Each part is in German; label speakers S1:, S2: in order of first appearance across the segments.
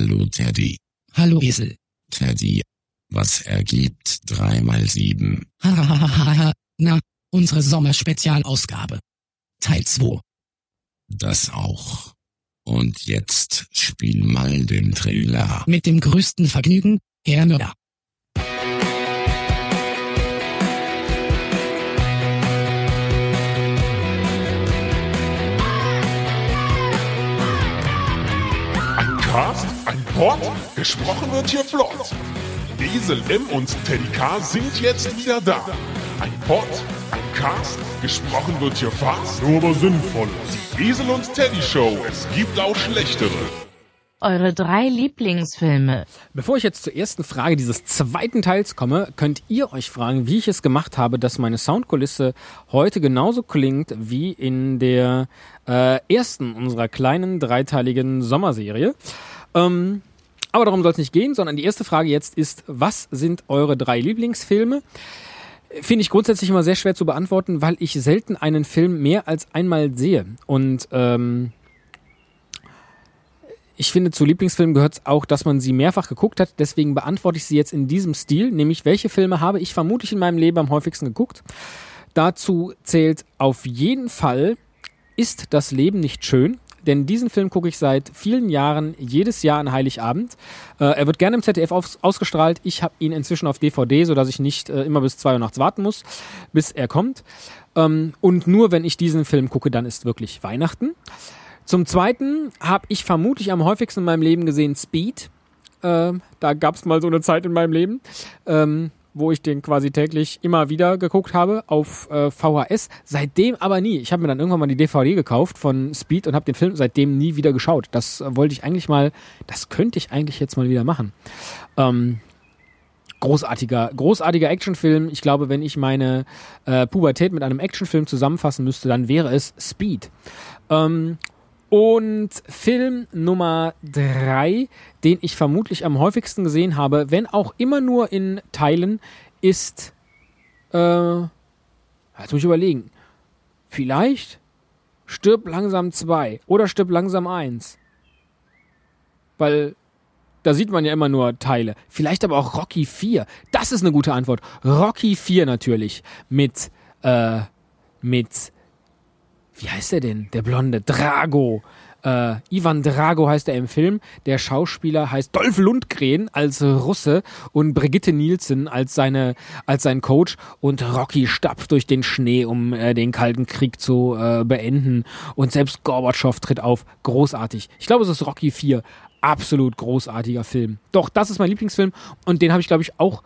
S1: Hallo Teddy.
S2: Hallo Esel.
S1: Teddy. Was ergibt 3 mal 7?
S2: Hahaha. Na, unsere Sommerspezialausgabe. Teil 2.
S1: Das auch. Und jetzt spiel mal den Trailer.
S2: Mit dem größten Vergnügen, Herr.
S3: Ein Cast, ein Pod, gesprochen wird hier flott. Esel M und Teddy K sind jetzt wieder da. Ein Pod, ein Cast, gesprochen wird hier fast, nur aber sinnvoll. Die Esel und Teddy Show, es gibt auch schlechtere.
S4: Eure drei Lieblingsfilme.
S5: Bevor ich jetzt zur ersten Frage dieses zweiten Teils komme, könnt ihr euch fragen, wie ich es gemacht habe, dass meine Soundkulisse heute genauso klingt wie in der äh, ersten unserer kleinen dreiteiligen Sommerserie. Ähm, aber darum soll es nicht gehen, sondern die erste Frage jetzt ist, was sind eure drei Lieblingsfilme? Finde ich grundsätzlich immer sehr schwer zu beantworten, weil ich selten einen Film mehr als einmal sehe. Und ähm, ich finde, zu Lieblingsfilmen gehört es auch, dass man sie mehrfach geguckt hat. Deswegen beantworte ich sie jetzt in diesem Stil, nämlich welche Filme habe ich vermutlich in meinem Leben am häufigsten geguckt. Dazu zählt auf jeden Fall Ist das Leben nicht schön? Denn diesen Film gucke ich seit vielen Jahren jedes Jahr an Heiligabend. Äh, er wird gerne im ZDF aus ausgestrahlt. Ich habe ihn inzwischen auf DVD, sodass ich nicht äh, immer bis zwei Uhr nachts warten muss, bis er kommt. Ähm, und nur wenn ich diesen Film gucke, dann ist wirklich Weihnachten. Zum Zweiten habe ich vermutlich am häufigsten in meinem Leben gesehen Speed. Ähm, da gab es mal so eine Zeit in meinem Leben, ähm, wo ich den quasi täglich immer wieder geguckt habe auf äh, VHS. Seitdem aber nie. Ich habe mir dann irgendwann mal die DVD gekauft von Speed und habe den Film seitdem nie wieder geschaut. Das äh, wollte ich eigentlich mal, das könnte ich eigentlich jetzt mal wieder machen. Ähm, großartiger, großartiger Actionfilm. Ich glaube, wenn ich meine äh, Pubertät mit einem Actionfilm zusammenfassen müsste, dann wäre es Speed. Ähm, und Film Nummer drei, den ich vermutlich am häufigsten gesehen habe, wenn auch immer nur in Teilen, ist. Äh, jetzt muss ich überlegen. Vielleicht Stirb langsam 2 oder Stirb langsam 1. Weil da sieht man ja immer nur Teile. Vielleicht aber auch Rocky 4. Das ist eine gute Antwort. Rocky 4 natürlich. Mit, äh, mit wie heißt er denn? Der Blonde, Drago. Äh, Ivan Drago heißt er im Film. Der Schauspieler heißt Dolph Lundgren als Russe und Brigitte Nielsen als seine als sein Coach und Rocky stapft durch den Schnee, um äh, den Kalten Krieg zu äh, beenden und selbst Gorbatschow tritt auf. Großartig. Ich glaube, es ist Rocky 4. Absolut großartiger Film. Doch, das ist mein Lieblingsfilm und den habe ich glaube ich auch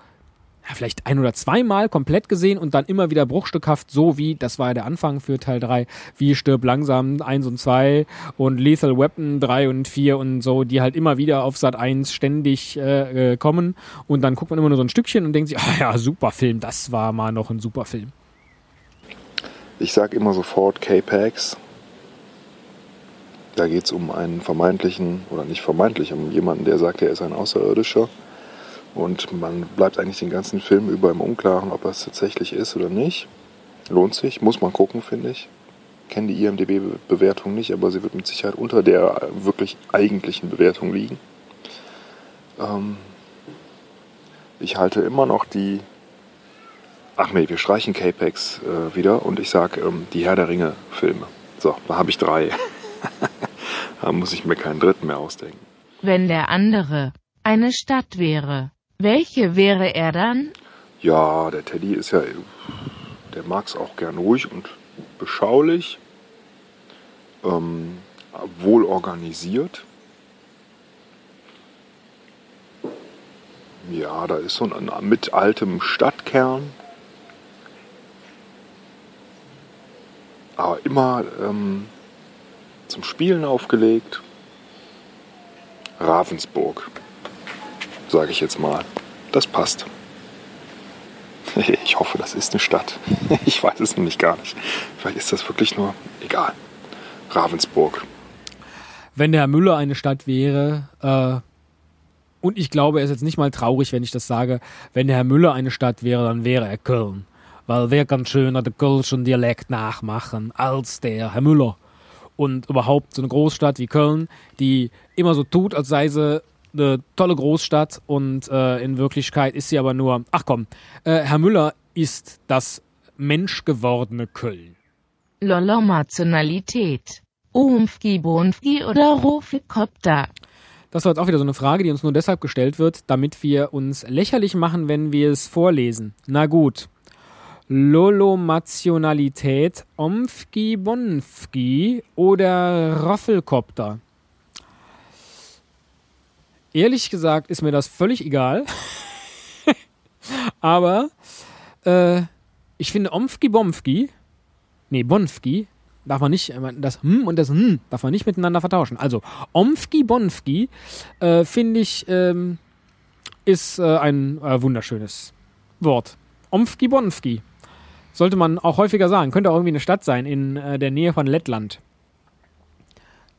S5: ja, vielleicht ein oder zweimal komplett gesehen und dann immer wieder bruchstückhaft, so wie, das war ja der Anfang für Teil 3, wie Stirb langsam 1 und 2 und Lethal Weapon 3 und 4 und so, die halt immer wieder auf Sat 1 ständig äh, äh, kommen und dann guckt man immer nur so ein Stückchen und denkt sich, ah ja, super Film, das war mal noch ein super Film.
S6: Ich sag immer sofort K-Pax. Da geht es um einen vermeintlichen, oder nicht vermeintlich, um jemanden, der sagt, er ist ein Außerirdischer und man bleibt eigentlich den ganzen Film über im Unklaren, ob es tatsächlich ist oder nicht. Lohnt sich, muss man gucken, finde ich. Kenne die IMDB-Bewertung nicht, aber sie wird mit Sicherheit unter der wirklich eigentlichen Bewertung liegen. Ähm ich halte immer noch die. Ach nee, wir streichen Capex äh, wieder und ich sage ähm, die Herr der Ringe-Filme. So, da habe ich drei. da muss ich mir keinen dritten mehr ausdenken.
S4: Wenn der andere eine Stadt wäre, welche wäre er dann?
S6: Ja, der Teddy ist ja, der mag es auch gern ruhig und beschaulich, ähm, wohl organisiert. Ja, da ist so ein mit altem Stadtkern. Aber immer ähm, zum Spielen aufgelegt. Ravensburg sage ich jetzt mal. Das passt. Ich hoffe, das ist eine Stadt. Ich weiß es nämlich gar nicht. Vielleicht ist das wirklich nur egal. Ravensburg.
S5: Wenn der Herr Müller eine Stadt wäre, äh, und ich glaube, er ist jetzt nicht mal traurig, wenn ich das sage, wenn der Herr Müller eine Stadt wäre, dann wäre er Köln. Weil wer kann schöner den Kölschen Dialekt nachmachen als der Herr Müller. Und überhaupt so eine Großstadt wie Köln, die immer so tut, als sei sie eine tolle Großstadt und äh, in Wirklichkeit ist sie aber nur, ach komm, äh, Herr Müller ist das menschgewordene Köln.
S4: Lolomationalität. Umfgi, Bonfgi oder Rofikopter.
S5: Das war jetzt auch wieder so eine Frage, die uns nur deshalb gestellt wird, damit wir uns lächerlich machen, wenn wir es vorlesen. Na gut. Lolomationalität, Omfgi, Bonfgi oder Roffelkopter? Ehrlich gesagt ist mir das völlig egal. Aber äh, ich finde Omfgi, Bomfgi, nee, Bonfgi, darf man nicht, das hm und das hm darf man nicht miteinander vertauschen. Also Omfgi Bonfgi äh, finde ich ähm, ist äh, ein äh, wunderschönes Wort. Omfgi Bonfgi sollte man auch häufiger sagen. Könnte auch irgendwie eine Stadt sein in äh, der Nähe von Lettland.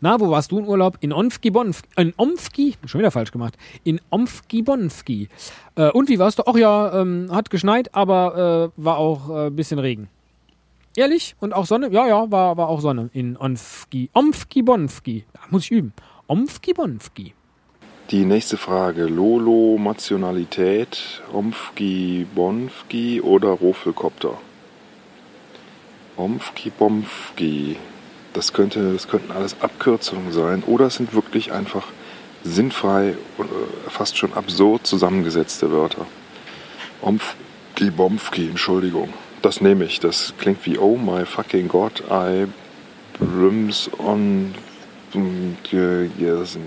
S5: Na, wo warst du in Urlaub? In Omfgi Bonfgi. In Omfgi? Schon wieder falsch gemacht. In Omfgi Bonfgi. Äh, und wie warst du? Ach ja, ähm, hat geschneit, aber äh, war auch ein äh, bisschen Regen. Ehrlich? Und auch Sonne? Ja, ja, war, war auch Sonne in Omfgi. Omfgi Bonfgi. Da muss ich üben. Omfgi Bonfgi.
S6: Die nächste Frage. Lolo, Nationalität, Omfgi, Bonfgi oder Rofelkopter? Omfgi, Bomfgi. Das, könnte, das könnten alles Abkürzungen sein oder es sind wirklich einfach sinnfrei und äh, fast schon absurd zusammengesetzte Wörter. Omfgi, Bomfgi, Entschuldigung. Das nehme ich. Das klingt wie Oh my fucking God, I brims on. Yes,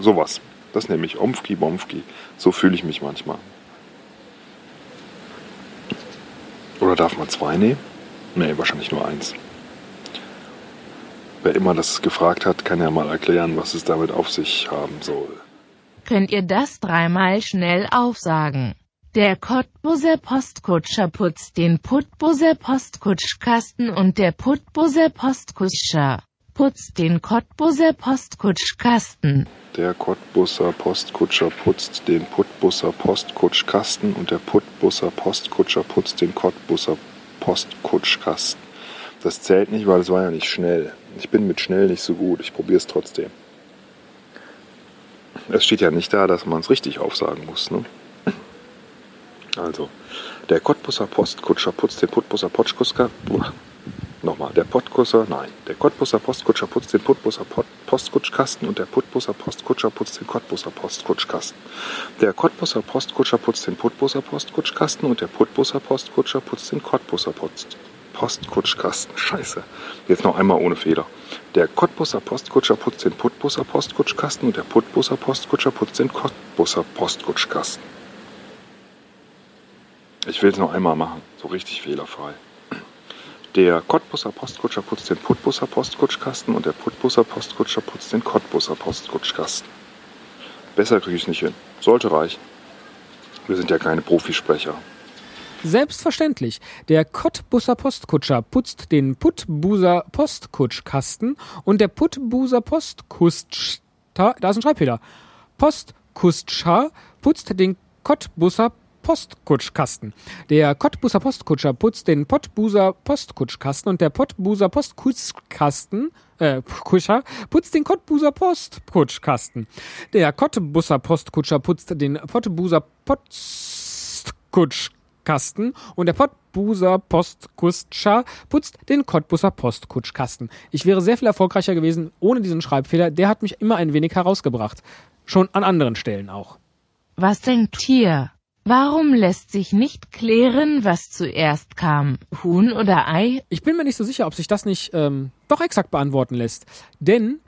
S6: sowas. Das nehme ich. Omfki, Bomfki. So fühle ich mich manchmal. Oder darf man zwei nehmen? Nee, wahrscheinlich nur eins. Wer immer das gefragt hat, kann ja mal erklären, was es damit auf sich haben soll.
S4: Könnt ihr das dreimal schnell aufsagen? Der Cottbuser Postkutscher putzt den Putbuser Postkutschkasten und der Putbuser Postkutscher putzt den Cottbuser Postkutschkasten.
S6: Der Cottbuser Postkutscher putzt den Putbuser Postkutschkasten und der Putbuser Postkutscher putzt den Cottbuser Postkutschkasten. Das zählt nicht, weil es war ja nicht schnell. Ich bin mit schnell nicht so gut. Ich probiere es trotzdem. Es steht ja nicht da, dass man es richtig aufsagen muss. Ne? Also, der Cottbusser Postkutscher putzt den Putbusser Potschkuska. Nochmal, der Pottkusser, nein, der Cottbusser Postkutscher putzt den Putbusser Postkutschkasten und der Putbusser Postkutscher putzt den Cottbusser Postkutschkasten. Der Cottbusser Postkutscher putzt den Putbusser Postkutschkasten und der Putbusser Postkutscher putzt den Cottbusser Post Postkutschkasten. Scheiße. Jetzt noch einmal ohne Fehler. Der Cottbusser Postkutscher putzt den Putbusser Postkutschkasten und der Putbusser Postkutscher putzt den Cottbusser Postkutschkasten. Ich will es noch einmal machen, so richtig fehlerfrei. Der Cottbusser Postkutscher putzt den Putbusser Postkutschkasten und der Putbusser Postkutscher putzt den Cottbusser Postkutschkasten. Besser kriege ich nicht hin. Sollte reichen. Wir sind ja keine Profisprecher.
S5: Selbstverständlich. Der Cottbusser Postkutscher putzt den Putbuser Postkutschkasten und der Putbuser Postkutsch... Da ist ein Schreibfehler. Postkutscher putzt den Cottbusser Postkutschkasten. Der Cottbuser Postkutscher putzt den Pottbuser Postkutschkasten und der Pottbuser Postkutschkasten äh, Kutscher putzt den Cottbuser Postkutschkasten. Der Cottbuser Postkutscher putzt den Pottbuser Postkutschkasten und der Pottbuser Postkutscher putzt den Cottbuser Postkutschkasten. Ich wäre sehr viel erfolgreicher gewesen ohne diesen Schreibfehler. Der hat mich immer ein wenig herausgebracht. Schon an anderen Stellen auch.
S4: Was denkt ihr? Warum lässt sich nicht klären, was zuerst kam, Huhn oder Ei?
S5: Ich bin mir nicht so sicher, ob sich das nicht ähm, doch exakt beantworten lässt. Denn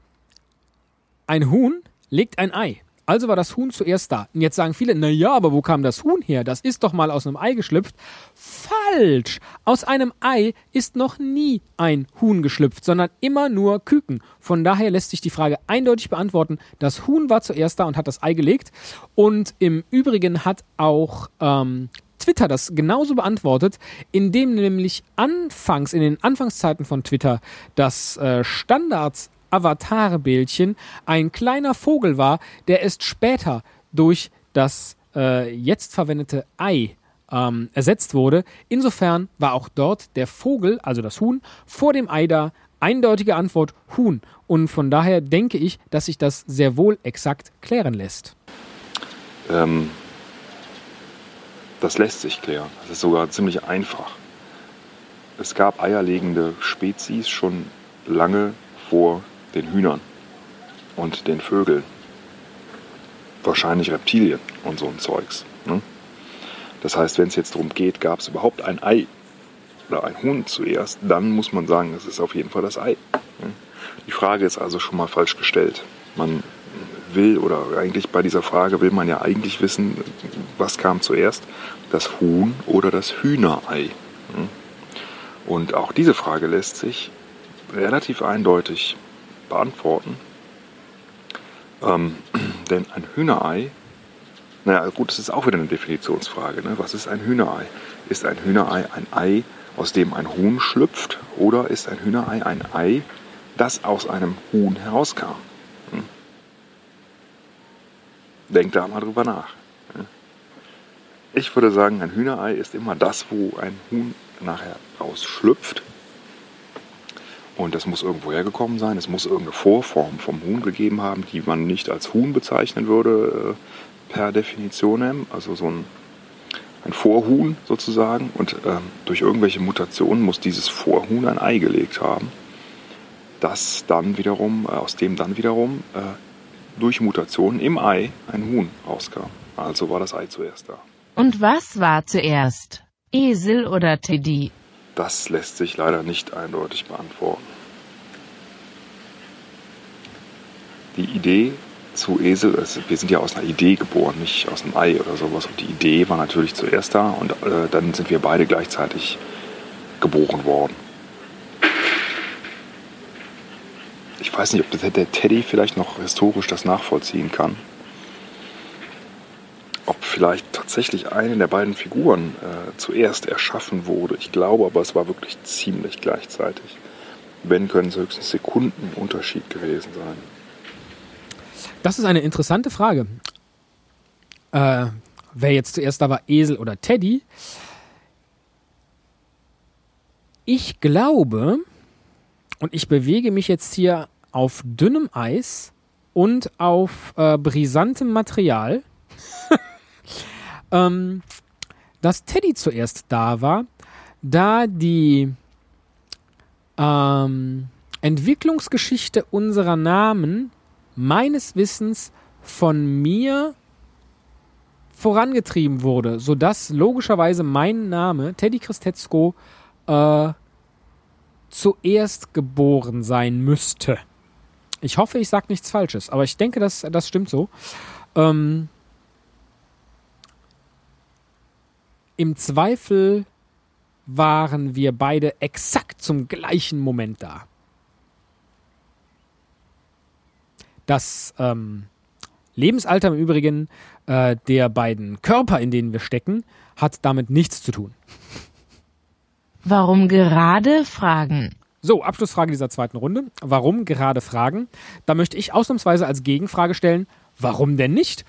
S5: ein Huhn legt ein Ei. Also war das Huhn zuerst da. Und jetzt sagen viele, na ja, aber wo kam das Huhn her? Das ist doch mal aus einem Ei geschlüpft. Falsch! Aus einem Ei ist noch nie ein Huhn geschlüpft, sondern immer nur Küken. Von daher lässt sich die Frage eindeutig beantworten. Das Huhn war zuerst da und hat das Ei gelegt. Und im Übrigen hat auch ähm, Twitter das genauso beantwortet, indem nämlich anfangs, in den Anfangszeiten von Twitter, das äh, Standards Avatar-Bildchen ein kleiner Vogel war, der erst später durch das äh, jetzt verwendete Ei ähm, ersetzt wurde. Insofern war auch dort der Vogel, also das Huhn, vor dem Ei da. Eindeutige Antwort Huhn. Und von daher denke ich, dass sich das sehr wohl exakt klären lässt.
S6: Ähm, das lässt sich klären. Das ist sogar ziemlich einfach. Es gab eierlegende Spezies schon lange vor den Hühnern und den Vögeln. Wahrscheinlich Reptilien und so ein Zeugs. Ne? Das heißt, wenn es jetzt darum geht, gab es überhaupt ein Ei oder ein Huhn zuerst, dann muss man sagen, es ist auf jeden Fall das Ei. Ne? Die Frage ist also schon mal falsch gestellt. Man will oder eigentlich bei dieser Frage will man ja eigentlich wissen, was kam zuerst, das Huhn oder das Hühnerei. Ne? Und auch diese Frage lässt sich relativ eindeutig beantworten. Ähm, denn ein Hühnerei, naja, gut, das ist auch wieder eine Definitionsfrage. Ne? Was ist ein Hühnerei? Ist ein Hühnerei ein Ei, aus dem ein Huhn schlüpft? Oder ist ein Hühnerei ein Ei, das aus einem Huhn herauskam? Hm? Denkt da mal drüber nach. Ich würde sagen, ein Hühnerei ist immer das, wo ein Huhn nachher rausschlüpft. Und das muss irgendwo hergekommen sein. Es muss irgendeine Vorform vom Huhn gegeben haben, die man nicht als Huhn bezeichnen würde, äh, per Definition. Also so ein, ein Vorhuhn sozusagen. Und ähm, durch irgendwelche Mutationen muss dieses Vorhuhn ein Ei gelegt haben, das dann wiederum, äh, aus dem dann wiederum äh, durch Mutationen im Ei ein Huhn rauskam. Also war das Ei zuerst da.
S4: Und was war zuerst? Esel oder Teddy?
S6: Das lässt sich leider nicht eindeutig beantworten. Die Idee zu Esel, also wir sind ja aus einer Idee geboren, nicht aus einem Ei oder sowas. Und die Idee war natürlich zuerst da und äh, dann sind wir beide gleichzeitig geboren worden. Ich weiß nicht, ob der Teddy vielleicht noch historisch das nachvollziehen kann ob vielleicht tatsächlich eine der beiden Figuren äh, zuerst erschaffen wurde. Ich glaube aber, es war wirklich ziemlich gleichzeitig. Wenn, können es höchstens Sekunden Unterschied gewesen sein.
S5: Das ist eine interessante Frage. Äh, wer jetzt zuerst da war, Esel oder Teddy? Ich glaube, und ich bewege mich jetzt hier auf dünnem Eis und auf äh, brisantem Material, ähm, dass Teddy zuerst da war, da die ähm, Entwicklungsgeschichte unserer Namen meines Wissens von mir vorangetrieben wurde, sodass logischerweise mein Name, Teddy Christetzko, äh, zuerst geboren sein müsste. Ich hoffe, ich sage nichts Falsches, aber ich denke, das, das stimmt so. Ähm, Im Zweifel waren wir beide exakt zum gleichen Moment da. Das ähm, Lebensalter im Übrigen äh, der beiden Körper, in denen wir stecken, hat damit nichts zu tun.
S4: Warum gerade Fragen?
S5: So, Abschlussfrage dieser zweiten Runde. Warum gerade Fragen? Da möchte ich ausnahmsweise als Gegenfrage stellen, warum denn nicht?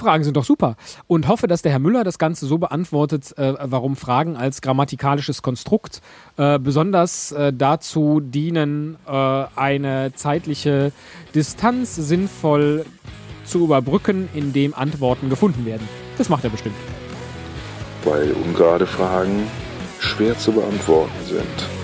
S5: Fragen sind doch super. Und hoffe, dass der Herr Müller das Ganze so beantwortet, äh, warum Fragen als grammatikalisches Konstrukt äh, besonders äh, dazu dienen, äh, eine zeitliche Distanz sinnvoll zu überbrücken, indem Antworten gefunden werden. Das macht er bestimmt.
S6: Weil ungerade Fragen schwer zu beantworten sind.